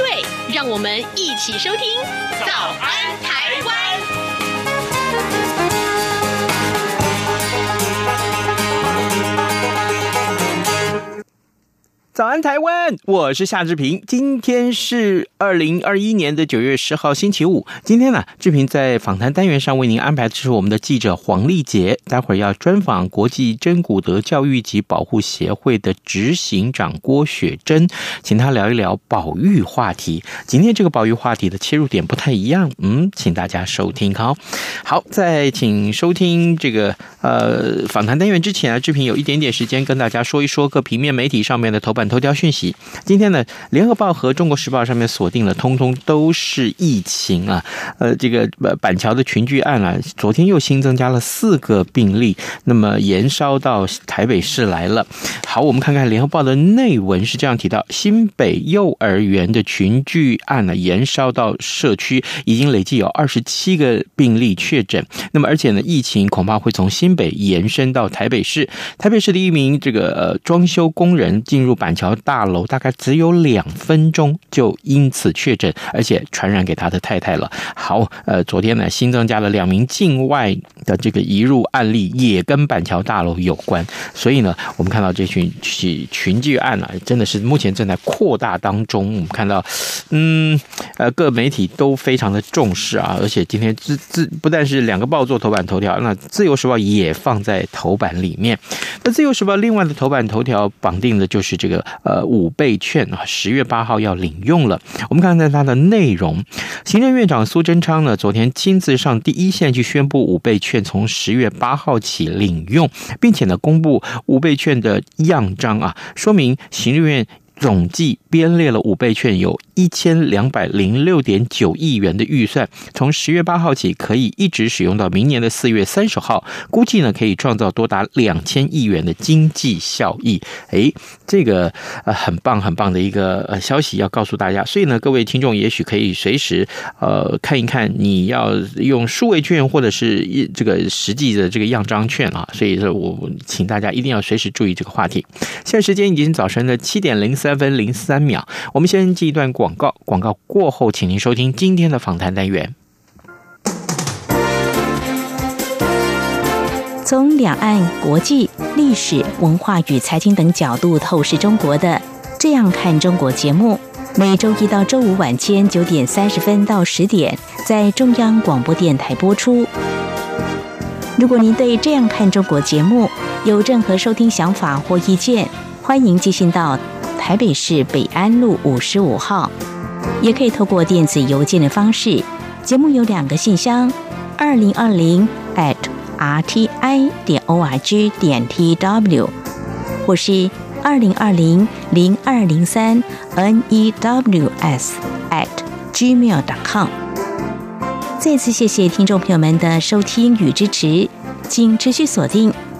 对，让我们一起收听《早安台湾》。早安，台湾！我是夏志平。今天是二零二一年的九月十号，星期五。今天呢，志平在访谈单元上为您安排的是我们的记者黄丽杰，待会儿要专访国际真古德教育及保护协会的执行长郭雪珍，请他聊一聊保育话题。今天这个保育话题的切入点不太一样，嗯，请大家收听好。好，在请收听这个呃访谈单元之前啊，志平有一点点时间跟大家说一说各平面媒体上面的头版。头条讯息，今天呢，《联合报》和《中国时报》上面锁定了，通通都是疫情啊。呃，这个呃板桥的群聚案啊，昨天又新增加了四个病例，那么延烧到台北市来了。好，我们看看《联合报》的内文是这样提到：新北幼儿园的群聚案呢，延烧到社区，已经累计有二十七个病例确诊。那么，而且呢，疫情恐怕会从新北延伸到台北市。台北市的一名这个呃装修工人进入板桥。大楼大概只有两分钟就因此确诊，而且传染给他的太太了。好，呃，昨天呢新增加了两名境外的这个移入案例，也跟板桥大楼有关。所以呢，我们看到这群群群聚案啊，真的是目前正在扩大当中。我们看到，嗯，呃，各媒体都非常的重视啊，而且今天自自不但是两个报做头版头条，那自由时报也放在头版里面。那自由时报另外的头版头条绑定的就是这个。呃，五倍券啊，十月八号要领用了。我们看看它的内容。行政院长苏贞昌呢，昨天亲自上第一线去宣布五倍券从十月八号起领用，并且呢，公布五倍券的样章啊，说明行政院总计编列了五倍券有。一千两百零六点九亿元的预算，从十月八号起可以一直使用到明年的四月三十号，估计呢可以创造多达两千亿元的经济效益。诶，这个呃很棒很棒的一个呃消息要告诉大家，所以呢各位听众也许可以随时呃看一看，你要用数位券或者是这个实际的这个样张券啊，所以说我请大家一定要随时注意这个话题。现在时间已经早晨的七点零三三分零三秒，我们先记一段。广告广告过后，请您收听今天的访谈单元。从两岸、国际、历史、文化与财经等角度透视中国的《这样看中国》节目，每周一到周五晚间九点三十分到十点在中央广播电台播出。如果您对《这样看中国》节目有任何收听想法或意见，欢迎寄信到。台北市北安路五十五号，也可以透过电子邮件的方式。节目有两个信箱：二零二零 at rti 点 org 点 tw，或是二零二零零二零三 news at gmail.com。再次谢谢听众朋友们的收听与支持，请持续锁定。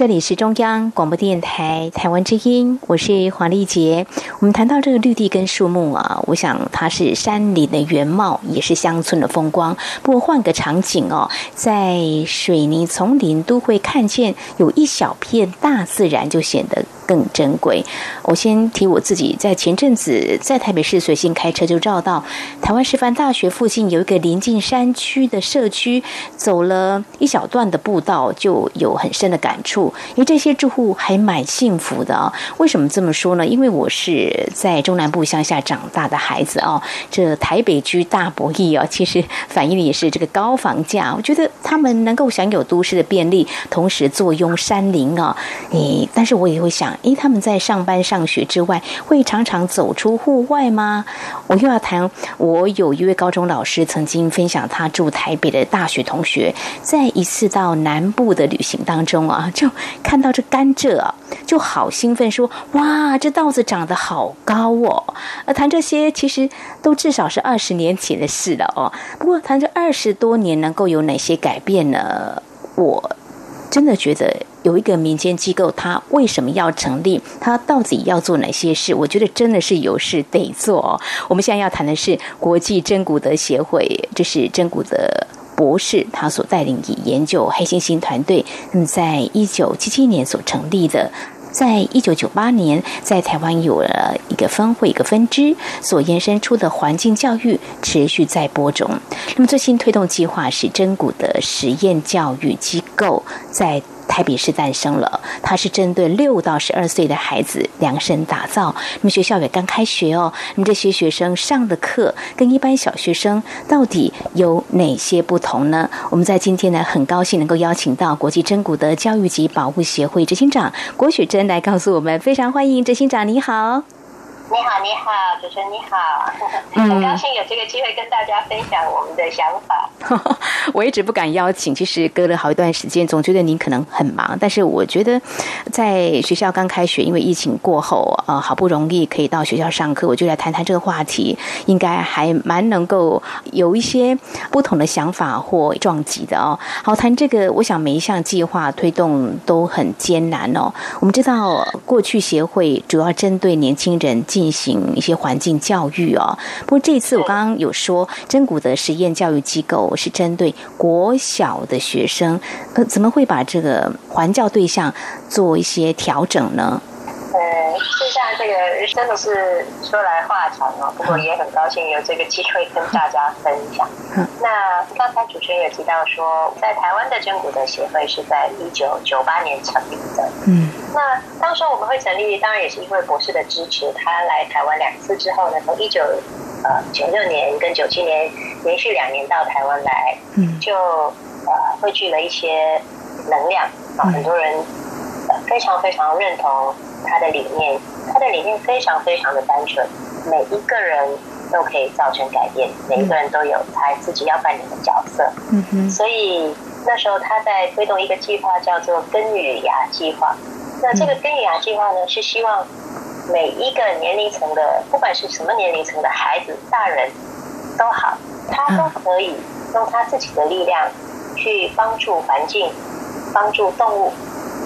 这里是中央广播电台台湾之音，我是黄丽杰。我们谈到这个绿地跟树木啊，我想它是山林的原貌，也是乡村的风光。不过换个场景哦，在水泥丛林都会看见有一小片大自然，就显得更珍贵。我先提我自己，在前阵子在台北市随性开车就绕到台湾师范大学附近有一个临近山区的社区，走了一小段的步道，就有很深的感触。因为这些住户还蛮幸福的啊。为什么这么说呢？因为我是在中南部乡下长大的孩子啊。这台北居大不易啊，其实反映的也是这个高房价。我觉得他们能够享有都市的便利，同时坐拥山林啊。你，但是我也会想。诶，他们在上班上学之外，会常常走出户外吗？我又要谈，我有一位高中老师曾经分享，他住台北的大学同学，在一次到南部的旅行当中啊，就看到这甘蔗啊，就好兴奋说：“哇，这稻子长得好高哦！”而谈这些，其实都至少是二十年前的事了哦。不过谈这二十多年能够有哪些改变呢？我真的觉得。有一个民间机构，它为什么要成立？它到底要做哪些事？我觉得真的是有事得做。我们现在要谈的是国际真古德协会，这是真古德博士他所带领以研究黑猩猩团队，那么在一九七七年所成立的。在一九九八年，在台湾有了一个分会、一个分支，所延伸出的环境教育持续在播种。那么最新推动计划是真古的实验教育机构在台北市诞生了，它是针对六到十二岁的孩子量身打造。那么学校也刚开学哦，那么这些学生上的课跟一般小学生到底有哪些不同呢？我们在今天呢，很高兴能够邀请到国际真古德教育及保护协会执行长郭雪珍来告诉我们，非常欢迎执行长，你好。你好，你好，主持人你好，很高兴有这个机会跟大家分享我们的想法。我一直不敢邀请，其实隔了好一段时间，总觉得您可能很忙。但是我觉得，在学校刚开学，因为疫情过后，呃，好不容易可以到学校上课，我就来谈谈这个话题，应该还蛮能够有一些不同的想法或撞击的哦。好，谈这个，我想每一项计划推动都很艰难哦。我们知道，过去协会主要针对年轻人进行一些环境教育哦，不过这次我刚刚有说，真古的实验教育机构是针对国小的学生，呃，怎么会把这个环教对象做一些调整呢？呃，事实上这个真的是说来话长哦，不过也很高兴有这个机会跟大家分享。嗯、那刚才主持人也提到说，在台湾的珍古德协会是在一九九八年成立的。嗯。那当时我们会成立，当然也是因为博士的支持。他来台湾两次之后呢，从一九呃九六年跟九七年连续两年到台湾来，嗯，就呃汇聚了一些能量啊，很多人非常非常认同他的理念。他的理念非常非常的单纯，每一个人都可以造成改变，每一个人都有他自己要扮演的角色。嗯哼，所以那时候他在推动一个计划，叫做根与芽计划。那这个根与芽计划呢，是希望每一个年龄层的，不管是什么年龄层的孩子、大人都好，他都可以用他自己的力量去帮助环境、帮助动物、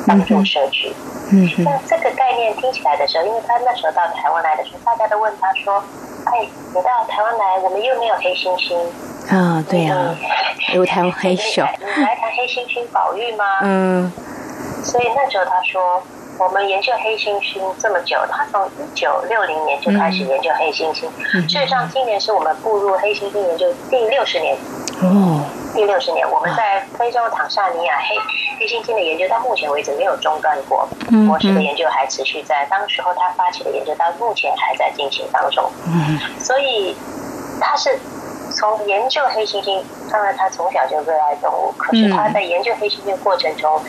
帮助社区。嗯，那这个概念听起来的时候，因为他那时候到台湾来的时候，大家都问他说：“哎，你到台湾来，我们又没有黑猩猩啊？对呀，有台湾黑熊，你来谈黑猩猩保育吗？”嗯。所以那时候他说，我们研究黑猩猩这么久，他从一九六零年就开始研究黑猩猩。嗯、事实上，今年是我们步入黑猩猩研究第六十年。哦，第六十年，我们在非洲坦桑尼亚黑黑猩猩的研究到目前为止没有中断过，博士的研究还持续在。当时候他发起的研究到目前还在进行当中。嗯，所以他是从研究黑猩猩，当然他从小就热爱动物，可是他在研究黑猩猩过程中。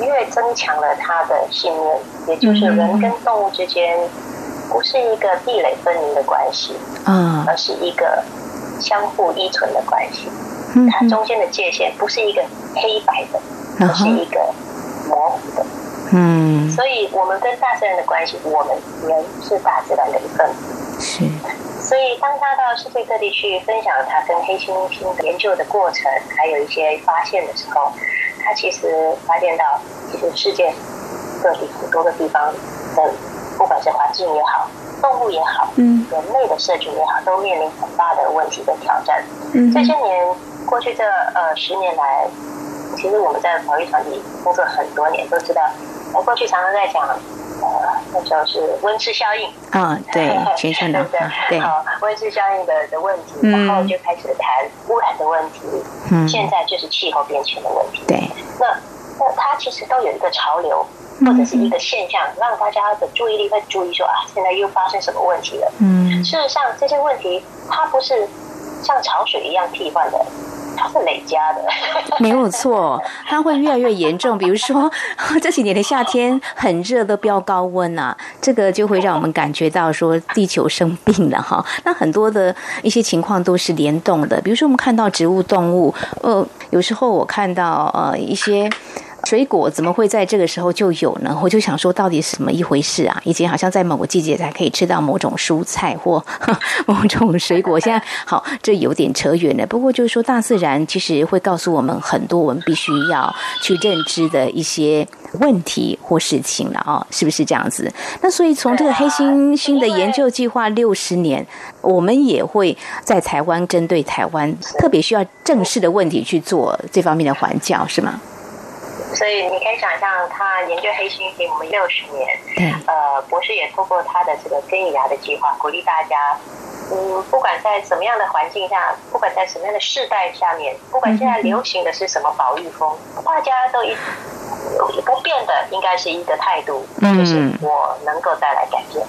因为增强了他的信念，也就是人跟动物之间不是一个壁垒分明的关系，嗯，而是一个相互依存的关系。它中间的界限不是一个黑白的，而是一个模糊的。嗯，所以我们跟大自然的关系，我们人是大自然的一份子。是。所以当他到世界各地去分享他跟黑猩猩的研究的过程，还有一些发现的时候。他其实发现到，其实世界各地很多个地方的，不管是环境也好，动物也好，嗯，人类的社群也好，都面临很大的问题跟挑战。嗯，这些年过去这呃十年来，其实我们在保育团体工作很多年，都知道，我过去常常在讲。呃，那时候是温室效应啊，对，全球暖化，对，好，温室效应的的问题，然后就开始谈污染的问题，嗯，现在就是气候变迁的问题，对，那那它其实都有一个潮流或者是一个现象，让大家的注意力会注意说啊，现在又发生什么问题了？嗯，事实上这些问题它不是像潮水一样替换的。它是累加的，没有错，它会越来越严重。比如说 这几年的夏天很热，都飙高温啊，这个就会让我们感觉到说地球生病了哈。那很多的一些情况都是联动的，比如说我们看到植物、动物，呃，有时候我看到呃一些。水果怎么会在这个时候就有呢？我就想说，到底是什么一回事啊？以前好像在某个季节才可以吃到某种蔬菜或 某种水果，现在好，这有点扯远了。不过就是说，大自然其实会告诉我们很多我们必须要去认知的一些问题或事情了啊，是不是这样子？那所以从这个黑猩猩的研究计划六十年，我们也会在台湾针对台湾特别需要正视的问题去做这方面的环教，是吗？所以你可以想象，他研究黑猩猩，我们六十年，呃，博士也透过他的这个根与芽的计划，鼓励大家，嗯，不管在什么样的环境下，不管在什么样的世代下面，不管现在流行的是什么保育风，大家都一不变的，应该是一个态度，就是我能够带来改变，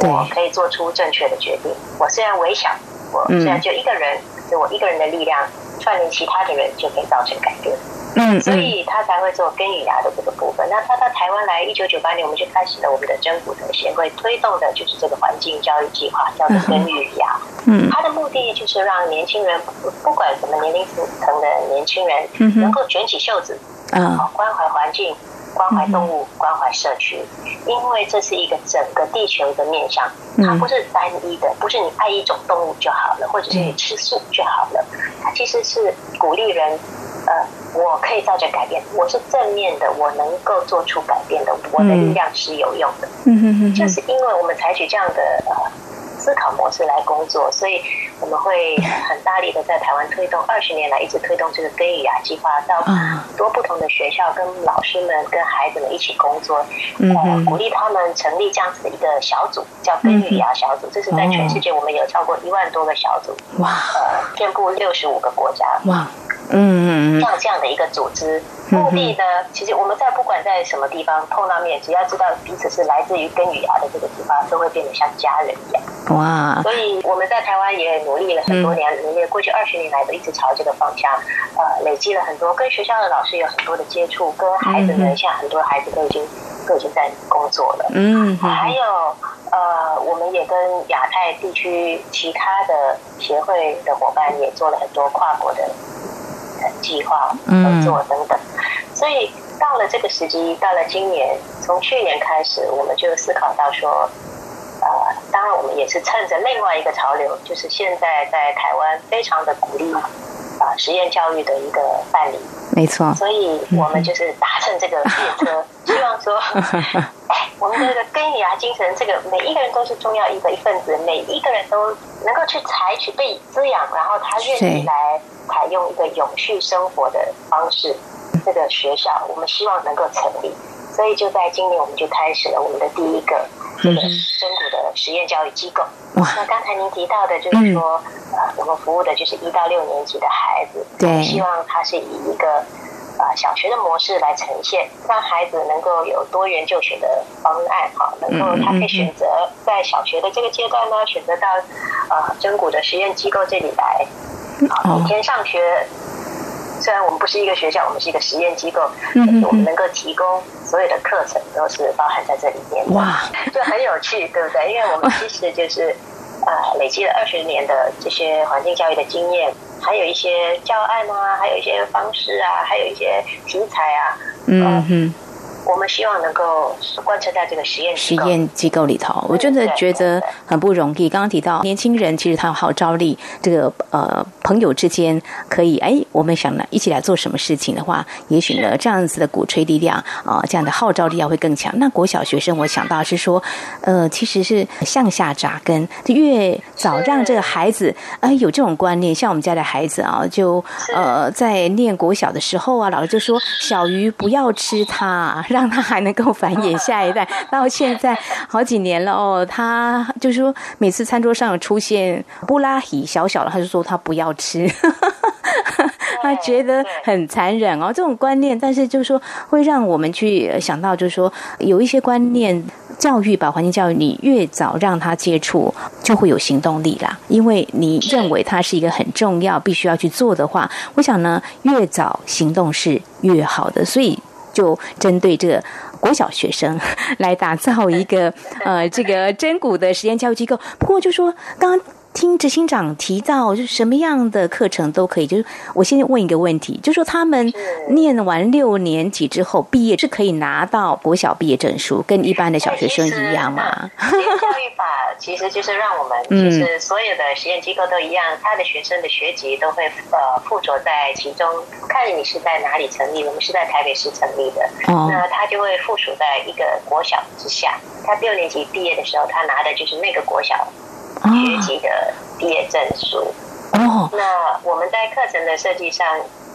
我可以做出正确的决定。我虽然微小，我虽然就一个人，就我一个人的力量串联其他的人，就可以造成改变。嗯，所以他才会做根与芽的这个部分。那他到台湾来，一九九八年我们就开始了我们的真骨德协会推动的就是这个环境教育计划，叫做根与芽。嗯，他的目的就是让年轻人，不管什么年龄层的年轻人，能够卷起袖子，嗯，关怀环境，关怀动物，关怀社区，因为这是一个整个地球的面向，它不是单一的，不是你爱一种动物就好了，或者是你吃素就好了，它其实是鼓励人。呃，我可以照着改变，我是正面的，我能够做出改变的，我的力量是有用的。嗯哼哼，就是因为我们采取这样的呃思考模式来工作，所以我们会很大力的在台湾推动，二十年来一直推动这个根语芽计划，到很多不同的学校，跟老师们、跟孩子们一起工作，呃，鼓励他们成立这样子的一个小组，叫根语芽小组。这是在全世界，我们有超过一万多个小组，哇，呃，遍布六十五个国家，哇。嗯嗯，像这样的一个组织，目的呢，其实我们在不管在什么地方碰到面，只要知道彼此是来自于根与芽的这个地方，都会变得像家人一样。哇！所以我们在台湾也努力了很多年，努力过去二十年来都一直朝这个方向，呃，累积了很多跟学校的老师有很多的接触，跟孩子们，现在很多孩子都已经都已经在工作了。嗯，还有呃，我们也跟亚太地区其他的协会的伙伴也做了很多跨国的。计划合作等等，所以到了这个时机，到了今年，从去年开始，我们就思考到说，呃，当然我们也是趁着另外一个潮流，就是现在在台湾非常的鼓励啊实验教育的一个办理，没错，所以我们就是搭乘这个列车，希望说，哎，我们的这个根与芽精神，这个每一个人都是重要一个一份子，每一个人都能够去采取被滋养，然后他愿意来。采用一个永续生活的方式，这个学校我们希望能够成立，所以就在今年我们就开始了我们的第一个这个深谷的实验教育机构。那刚才您提到的就是说，呃，我们服务的就是一到六年级的孩子，对，希望他是以一个呃小学的模式来呈现，让孩子能够有多元就学的方案，哈，能够他可以选择在小学的这个阶段呢，选择到呃真谷的实验机构这里来。好，每天上学，虽然我们不是一个学校，我们是一个实验机构，但是我们能够提供所有的课程都是包含在这里面的。哇，就很有趣，对不对？因为我们其实就是 呃累积了二十年的这些环境教育的经验，还有一些教案啊，还有一些方式啊，还有一些题材啊，嗯哼，我们希望能够贯彻在这个实验实验机构里头，我真的觉得很不容易。刚刚提到年轻人，其实他有号召力，这个呃朋友之间可以哎，我们想呢一起来做什么事情的话，也许呢这样子的鼓吹力量啊、呃，这样的号召力量会更强。那国小学生，我想到是说，呃，其实是向下扎根，就越早让这个孩子哎、呃、有这种观念，像我们家的孩子啊，就呃在念国小的时候啊，老师就说小鱼不要吃它。让他还能够繁衍下一代，到现在好几年了哦。他就是说，每次餐桌上有出现布拉吉小小的，他就说他不要吃，他觉得很残忍哦。这种观念，但是就是说会让我们去想到，就是说有一些观念教育吧，环境教育，你越早让他接触，就会有行动力啦。因为你认为它是一个很重要、必须要去做的话，我想呢，越早行动是越好的。所以。就针对这国小学生 来打造一个呃这个真骨的实验教育机构。不过就说刚刚听执行长提到，就是什么样的课程都可以。就是我先问一个问题，就是说他们念完六年级之后毕业是可以拿到国小毕业证书，跟一般的小学生一样吗？实验教育法其实就是让我们，其实所有的实验机构都一样，他的学生的学籍都会呃附着在其中。看你是在哪里成立，我们是在台北市成立的，那他就会附属在一个国小之下。他六年级毕业的时候，他拿的就是那个国小。学籍的毕业证书。哦，那我们在课程的设计上，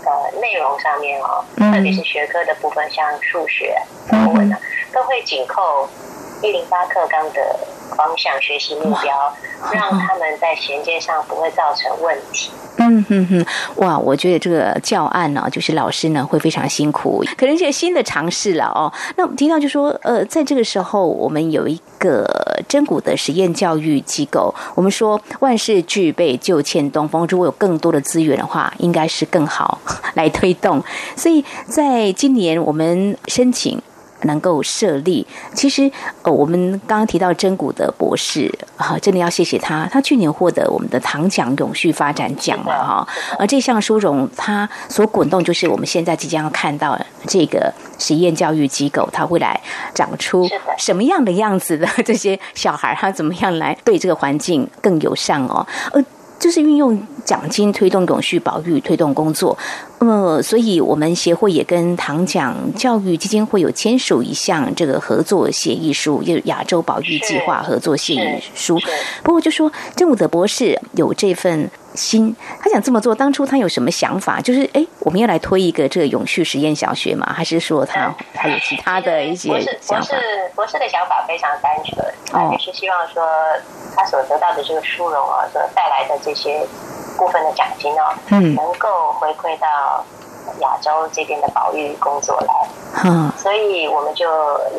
呃，内容上面哦，特别是学科的部分，像数学、国文啊，都会紧扣一零八课纲的方向学习目标，让他们在衔接上不会造成问题。嗯哼哼，哇，我觉得这个教案呢，就是老师呢会非常辛苦，可能一些新的尝试了哦。那我们听到就说，呃，在这个时候，我们有一个真古的实验教育机构，我们说万事俱备，就欠东风。如果有更多的资源的话，应该是更好来推动。所以在今年，我们申请。能够设立，其实呃，我们刚刚提到真古的博士啊，真的要谢谢他，他去年获得我们的唐奖永续发展奖了哈。而这项殊荣，它所滚动就是我们现在即将要看到这个实验教育机构，它未来长出什么样的样子的这些小孩，他怎么样来对这个环境更友善哦？呃。就是运用奖金推动永续保育推动工作，呃，所以我们协会也跟唐奖教育基金会有签署一项这个合作协议书，就是亚洲保育计划合作协议书。不过就说郑武德博士有这份。心，他想这么做，当初他有什么想法？就是哎，我们要来推一个这个永续实验小学吗？还是说他还有其他的一些想法？博士，博士，博士的想法非常单纯，他就是希望说他所得到的这个殊荣啊，所带来的这些部分的奖金啊，嗯，能够回馈到亚洲这边的保育工作来。嗯，所以我们就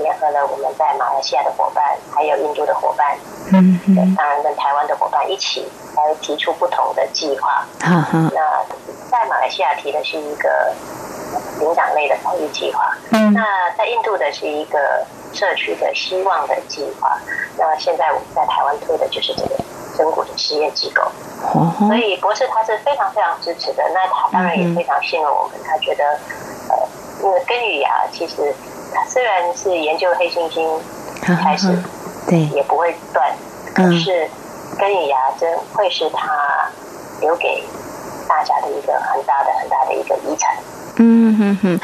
联合了我们在马来西亚的伙伴，还有印度的伙伴，嗯，对，当然跟台湾的伙伴一起。来提出不同的计划。那在马来西亚提的是一个灵长类的保育计划。那在印度的是一个社区的希望的计划。那现在我们在台湾推的就是这个真骨的实验机构。所以博士他是非常非常支持的。那他当然也非常信任我们。他觉得，呃，因为根语芽其实他虽然是研究黑猩猩开始，对，也不会断，可是。根与芽真会是他留给大家的一个很大的、很大的一个遗产。嗯哼哼，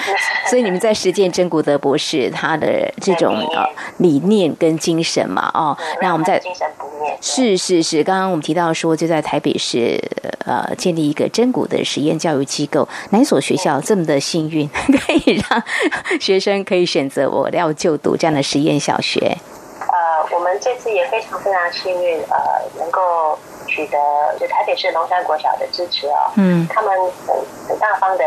所以你们在实践真古德博士他的这种呃理念跟精神嘛？哦，那我们在精神不灭。是是是，刚刚我们提到说，就在台北市呃建立一个真古的实验教育机构，哪所学校这么的幸运，可以让学生可以选择我要就读这样的实验小学？呃我们这次也非常非常幸运，呃，能够取得就台北市龙山国小的支持哦，嗯，他们很很大方的。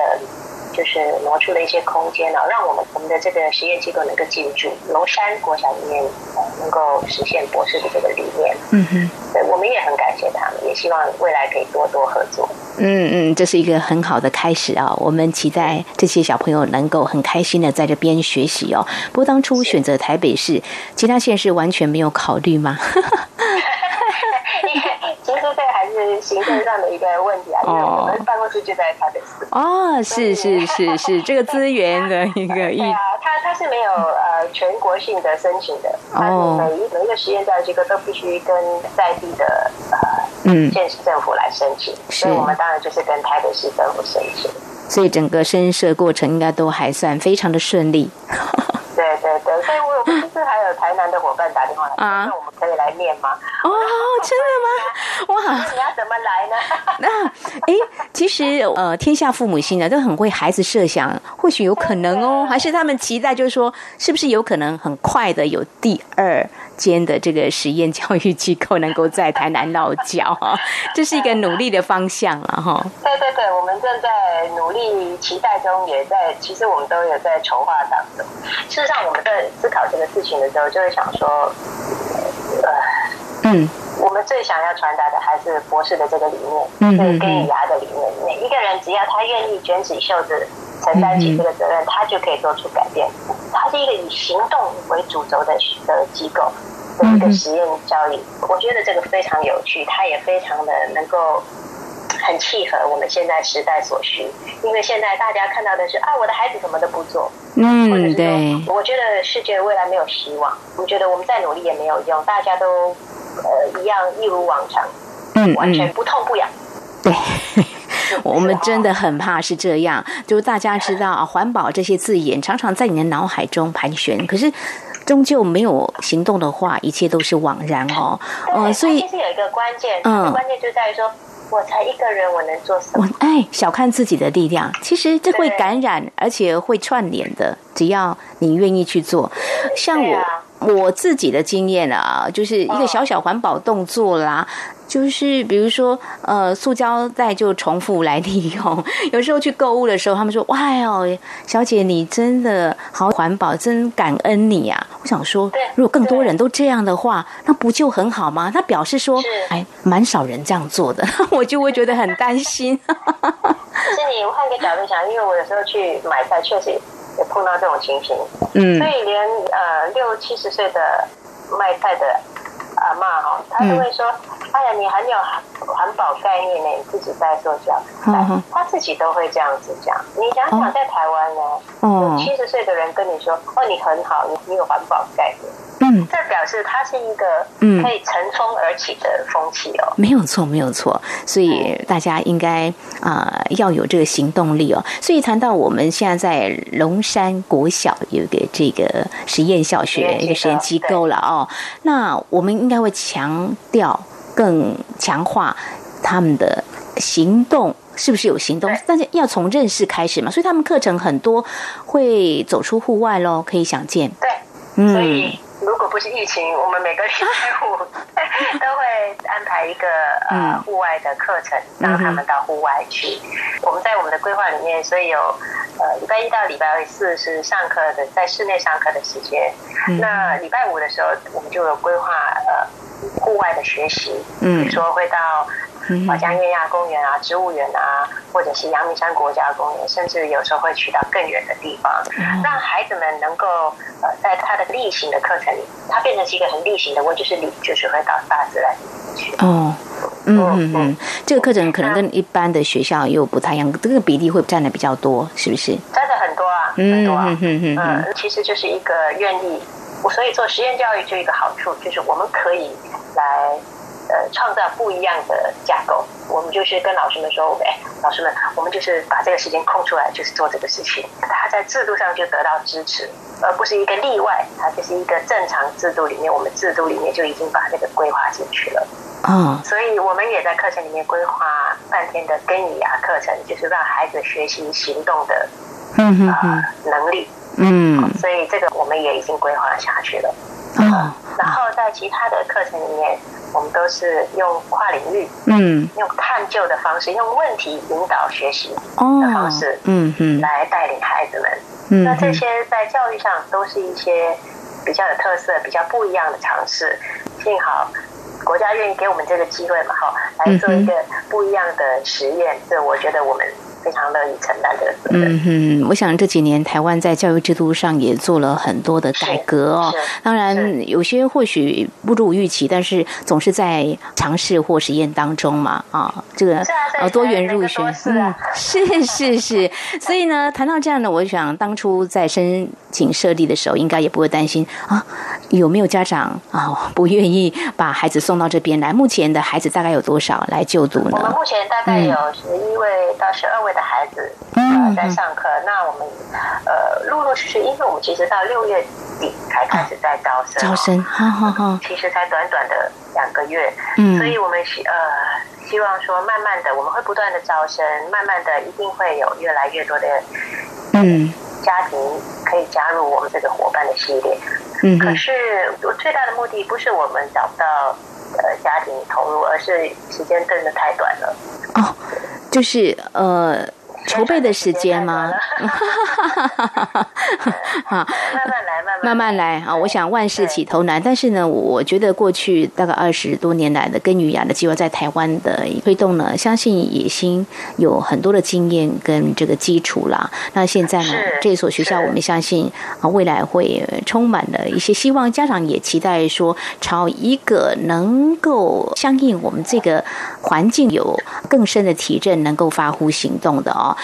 就是挪出了一些空间呢，让我们我们的这个实验机构能够进驻龙山国小里面，能够实现博士的这个理念。嗯哼，对，我们也很感谢他们，也希望未来可以多多合作。嗯嗯，这是一个很好的开始啊！我们期待这些小朋友能够很开心的在这边学习哦。不过当初选择台北市，其他县市完全没有考虑吗？行政上的一个问题啊，因为我们办公室就在台北市。哦，是是是是，这个资源的一个意。对啊，他它是没有呃全国性的申请的，它是每一每一个实验教育机构都必须跟在地的呃嗯县市政府来申请，所以我们当然就是跟台北市政府申请。所以整个申设过程应该都还算非常的顺利。对对对，所以我们其实的伙伴打电话来，啊，那我们可以来念吗？哦，真的吗？哇，你要怎么来呢？那哎，其实呃，天下父母心啊，都很为孩子设想，或许有可能哦，还是他们期待，就是说，是不是有可能很快的有第二间的这个实验教育机构能够在台南落脚哈？这是一个努力的方向了哈。对对对，我们正在努力，期待中，也在，其实我们都有在筹划当中。事实上，我们在思考这个事情的时候，就会想说，呃，嗯，我们最想要传达的还是博士的这个理念，嗯，是根与芽的理念。每一个人只要他愿意卷起袖子，承担起这个责任，他就可以做出改变。它是一个以行动为主轴的的机构的一个实验教育，我觉得这个非常有趣，它也非常的能够。很契合我们现在时代所需，因为现在大家看到的是啊，我的孩子什么都不做，嗯，或者是我觉得世界未来没有希望，我觉得我们再努力也没有用，大家都呃一样一如往常，嗯，完全不痛不痒，对，我们真的很怕是这样，就是大家知道啊，环保这些字眼常常在你的脑海中盘旋，可是终究没有行动的话，一切都是枉然哦，嗯，所以其实有一个关键，嗯，关键就在于说。我才一个人，我能做什么？我哎，小看自己的力量，其实这会感染，而且会串联的。只要你愿意去做，像我、啊、我自己的经验啊，就是一个小小环保动作啦。哦就是比如说，呃，塑胶袋就重复来利用。有时候去购物的时候，他们说：“哇哟，小姐你真的好环保，真感恩你啊！”我想说，如果更多人都这样的话，那不就很好吗？那表示说：“哎，蛮少人这样做的。”我就会觉得很担心。可是你换个角度想，因为我有时候去买菜，确实也碰到这种情形。嗯，所以连呃六七十岁的卖菜的阿妈哈，他都会说。嗯哎呀，你很有环保概念呢，你自己在做这样，嗯，他自己都会这样子讲。你想想，在台湾呢，嗯，七十岁的人跟你说，哦，你很好，你你有环保概念。嗯，这表示它是一个嗯可以乘风而起的风气哦。没有错，没有错。所以大家应该啊、呃、要有这个行动力哦。所以谈到我们现在在龙山国小有一个这个实验小学一个实验机构了哦，那我们应该会强调。更强化他们的行动，是不是有行动？但是要从认识开始嘛，所以他们课程很多会走出户外喽，可以想见。对，嗯，所以如果不是疫情，我们每个礼拜五都会安排一个呃户外的课程，让他们到户外去。我们在我们的规划里面，所以有呃礼拜一到礼拜四是上课的，在室内上课的时间。那礼拜五的时候，我们就有规划呃。户外的学习，嗯，比如说会到华江月亚公园啊、植物园啊，或者是阳明山国家公园，甚至有时候会去到更远的地方，让孩子们能够呃，在他的例行的课程里，它变成是一个很例行的，我就是你就是会到大自然里去。哦，嗯嗯嗯，这个课程可能跟一般的学校又不太一样，这个比例会占的比较多，是不是？占的很多啊，很多啊，嗯嗯嗯，其实就是一个愿意。我所以做实验教育就一个好处，就是我们可以来呃创造不一样的架构。我们就是跟老师们说，哎，老师们，我们就是把这个时间空出来，就是做这个事情。他在制度上就得到支持，而不是一个例外。它就是一个正常制度里面，我们制度里面就已经把这个规划进去了。嗯，所以我们也在课程里面规划半天的根与芽课程，就是让孩子学习行动的嗯哼哼呃能力。嗯，所以这个我们也已经规划下去了。哦，然后在其他的课程里面，我们都是用跨领域，嗯，用探究的方式，用问题引导学习的方式，嗯嗯，来带领孩子们。嗯，那这些在教育上都是一些比较有特色、比较不一样的尝试。幸好国家愿意给我们这个机会嘛，哈，来做一个不一样的实验。这我觉得我们非常乐意承担的。嗯哼，我想这几年台湾在教育制度上也做了很多的改革哦。当然，有些或许不如预期，但是总是在尝试或实验当中嘛。啊，这个呃多元入学，嗯，是是是。所以呢，谈到这样的，我想当初在申请设立的时候，应该也不会担心啊，有没有家长啊 不愿意把孩子送到这边来？目前的孩子大概有多少来就读呢？我们目前大概有十一位到十二位的孩子。呃，在上课，那我们呃陆陆续续，因为我们其实到六月底才开始在招生，招生，好好好，其实才短短的两个月，嗯，所以我们是呃希望说，慢慢的我们会不断的招生，慢慢的一定会有越来越多的嗯家庭可以加入我们这个伙伴的系列，嗯，可是我最大的目的不是我们找不到呃家庭投入，而是时间真的太短了，哦，就是呃。筹备的时间吗？哈，慢慢来，慢慢来啊！我想万事起头难，但是呢，我觉得过去大概二十多年来的耕耘雅的计划在台湾的推动呢，相信野心有很多的经验跟这个基础啦。那现在呢，这所学校我们相信啊，未来会充满了一些希望，家长也期待说，朝一个能够相应我们这个环境有更深的提振，能够发乎行动的哦。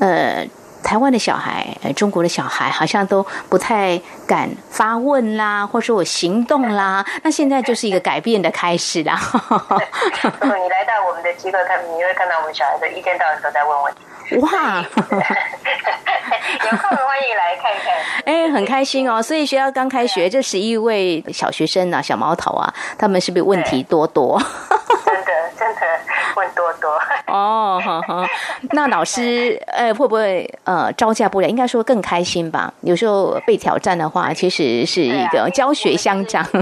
呃，台湾的小孩，呃，中国的小孩好像都不太敢发问啦，或者说我行动啦。那现在就是一个改变的开始啦。你来到我们的机构看，你会看到我们小孩子一天到晚都在问问题。哇！有空欢迎来看看。哎，很开心哦。所以学校刚开学，这十一位小学生啊，小毛头啊，他们是不是问题多多？真的。哦，好好。那老师，呃，会不会呃招架不了？应该说更开心吧。有时候被挑战的话，其实是一个教学相长。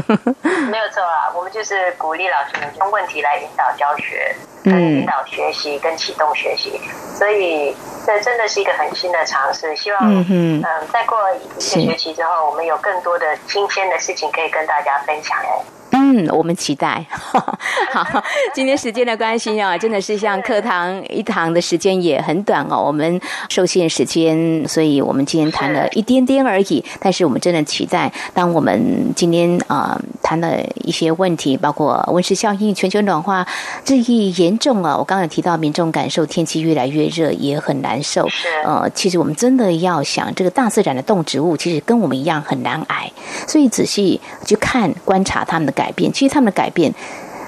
没有错啊，我们就是鼓励老师们用问题来引导教学。嗯，引导学习跟启动学习，所以这真的是一个很新的尝试。希望嗯，嗯，再过一个学期之后，我们有更多的新鲜的事情可以跟大家分享哎。嗯，我们期待。好，今天时间的关系啊，真的是像课堂一堂的时间也很短哦。我们受限时间，所以我们今天谈了一点点而已。但是我们真的期待，当我们今天啊、呃、谈了一些问题，包括温室效应、全球暖化日益严重啊。我刚才提到，民众感受天气越来越热，也很难受。呃，其实我们真的要想，这个大自然的动植物其实跟我们一样很难挨，所以仔细去看、观察它们的改变。其实他们的改变，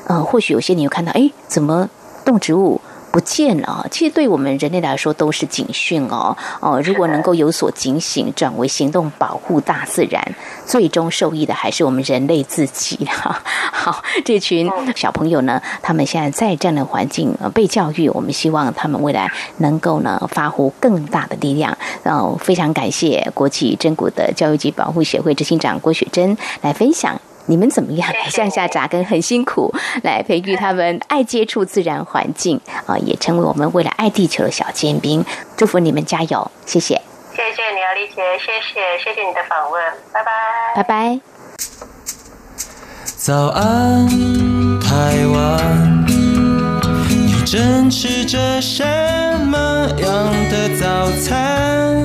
呃，或许有些你有看到，哎，怎么动植物不见了？其实对我们人类来说都是警讯哦。哦、呃，如果能够有所警醒，转为行动保护大自然，最终受益的还是我们人类自己哈。好，这群小朋友呢，他们现在在这样的环境被教育，我们希望他们未来能够呢发挥更大的力量。然后非常感谢国际真古的教育及保护协会执行长郭雪珍来分享。你们怎么样？向下扎根很辛苦，来培育他们爱接触自然环境啊，也成为我们为了爱地球的小尖兵。祝福你们加油，谢谢。谢谢你啊，丽姐，谢谢，谢谢你的访问，拜拜，拜拜。早安，台湾，你正吃着什么样的早餐？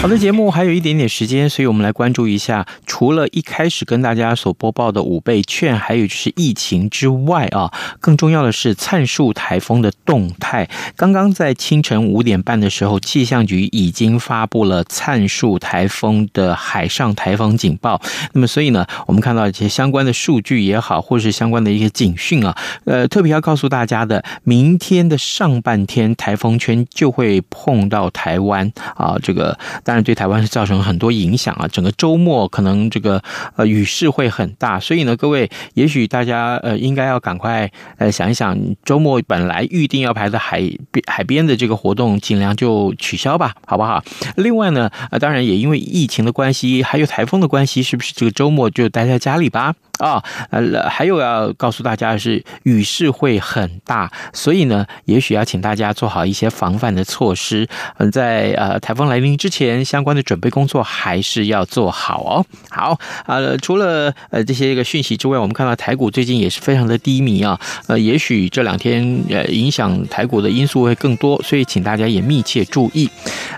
好的，节目还有一点点时间，所以我们来关注一下，除了一开始跟大家所播报的五倍券，还有就是疫情之外啊，更重要的是灿树台风的动态。刚刚在清晨五点半的时候，气象局已经发布了灿树台风的海上台风警报。那么，所以呢，我们看到一些相关的数据也好，或是相关的一些警讯啊，呃，特别要告诉大家的，明天的上半天台风圈就会碰到台湾啊，这个。当然对台湾是造成很多影响啊。整个周末可能这个呃雨势会很大，所以呢，各位也许大家呃应该要赶快呃想一想，周末本来预定要排的海边海边的这个活动，尽量就取消吧，好不好？另外呢，呃，当然也因为疫情的关系，还有台风的关系，是不是这个周末就待在家里吧？啊，呃，还有要告诉大家的是，雨势会很大，所以呢，也许要请大家做好一些防范的措施。嗯，在呃台风来临之前，相关的准备工作还是要做好哦。好，呃，除了呃这些一个讯息之外，我们看到台股最近也是非常的低迷啊。呃，也许这两天呃影响台股的因素会更多，所以请大家也密切注意。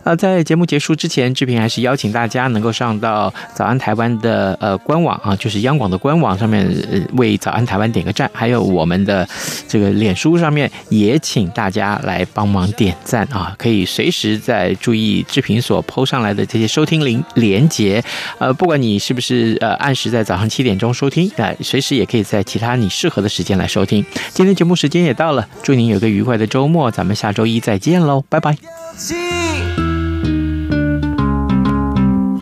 呃，在节目结束之前，志平还是邀请大家能够上到早安台湾的呃官网啊，就是央广的官网。网上面为早安台湾点个赞，还有我们的这个脸书上面也请大家来帮忙点赞啊！可以随时在注意志平所抛上来的这些收听连连接，呃，不管你是不是呃按时在早上七点钟收听，呃，随时也可以在其他你适合的时间来收听。今天节目时间也到了，祝您有个愉快的周末，咱们下周一再见喽，拜拜。